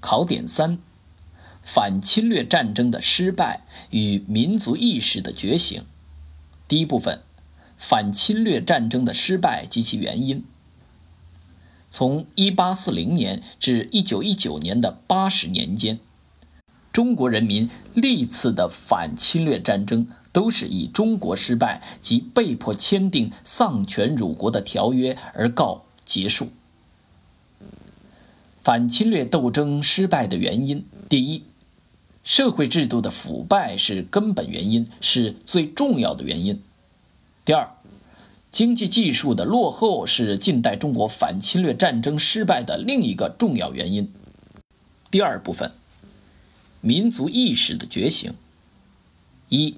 考点三：反侵略战争的失败与民族意识的觉醒。第一部分：反侵略战争的失败及其原因。从1840年至1919年的八十年间，中国人民历次的反侵略战争都是以中国失败及被迫签订丧权辱国的条约而告结束。反侵略斗争失败的原因：第一，社会制度的腐败是根本原因，是最重要的原因；第二，经济技术的落后是近代中国反侵略战争失败的另一个重要原因。第二部分，民族意识的觉醒：一，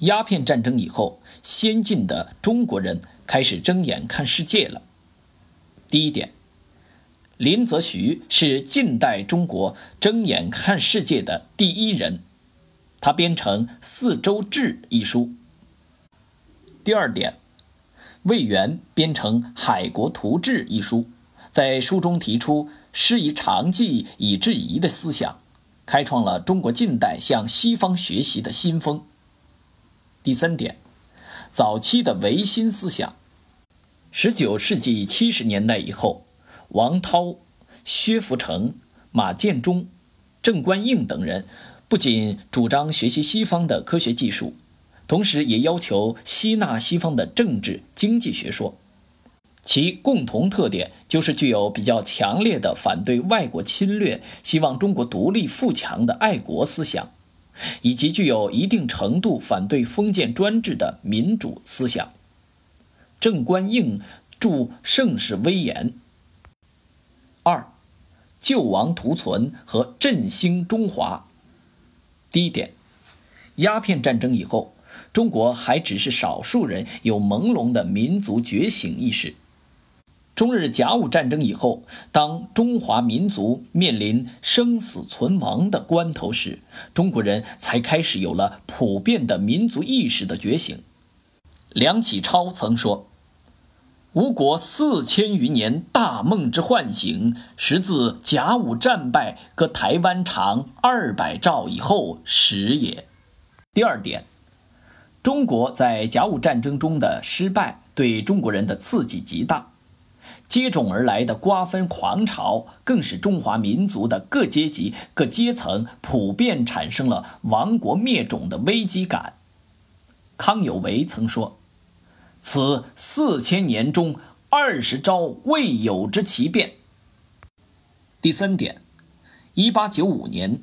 鸦片战争以后，先进的中国人开始睁眼看世界了。第一点。林则徐是近代中国睁眼看世界的第一人，他编成《四周志》一书。第二点，魏源编成《海国图志》一书，在书中提出“师夷长技以制夷”的思想，开创了中国近代向西方学习的新风。第三点，早期的维新思想，十九世纪七十年代以后。王涛、薛福成、马建忠、郑观应等人不仅主张学习西方的科学技术，同时也要求吸纳西方的政治经济学说。其共同特点就是具有比较强烈的反对外国侵略、希望中国独立富强的爱国思想，以及具有一定程度反对封建专制的民主思想。郑观应著《盛世威严》。二，救亡图存和振兴中华。第一点，鸦片战争以后，中国还只是少数人有朦胧的民族觉醒意识。中日甲午战争以后，当中华民族面临生死存亡的关头时，中国人才开始有了普遍的民族意识的觉醒。梁启超曾说。吴国四千余年大梦之唤醒，实自甲午战败割台湾长二百兆以后始也。第二点，中国在甲午战争中的失败对中国人的刺激极大，接踵而来的瓜分狂潮更使中华民族的各阶级、各阶层普遍产生了亡国灭种的危机感。康有为曾说。此四千年中二十招未有之奇变。第三点，一八九五年，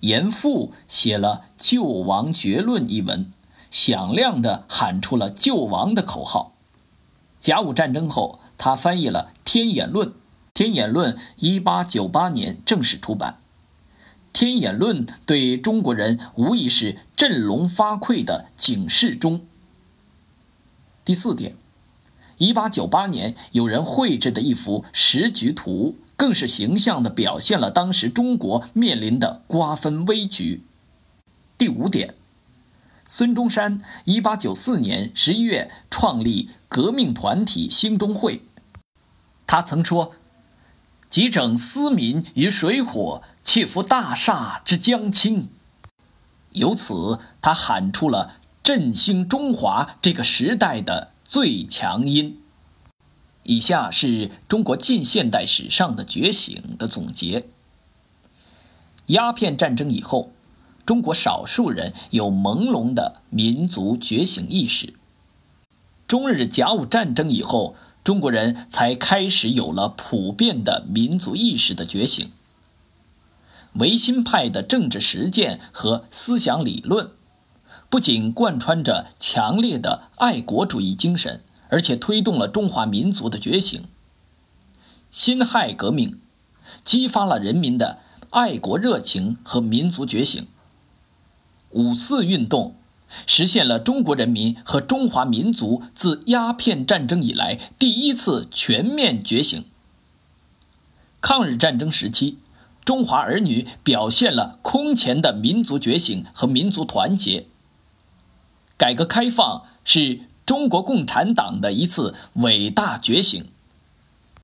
严复写了《救亡绝论》一文，响亮地喊出了救亡的口号。甲午战争后，他翻译了《天演论》，《天演论》一八九八年正式出版。《天演论》对中国人无疑是振聋发聩的警示钟。第四点，一八九八年有人绘制的一幅时局图，更是形象地表现了当时中国面临的瓜分危局。第五点，孙中山一八九四年十一月创立革命团体兴中会，他曾说：“急整思民于水火，切服大厦之将倾。”由此，他喊出了。振兴中华这个时代的最强音。以下是中国近现代史上的觉醒的总结。鸦片战争以后，中国少数人有朦胧的民族觉醒意识。中日甲午战争以后，中国人才开始有了普遍的民族意识的觉醒。维新派的政治实践和思想理论。不仅贯穿着强烈的爱国主义精神，而且推动了中华民族的觉醒。辛亥革命激发了人民的爱国热情和民族觉醒。五四运动实现了中国人民和中华民族自鸦片战争以来第一次全面觉醒。抗日战争时期，中华儿女表现了空前的民族觉醒和民族团结。改革开放是中国共产党的一次伟大觉醒。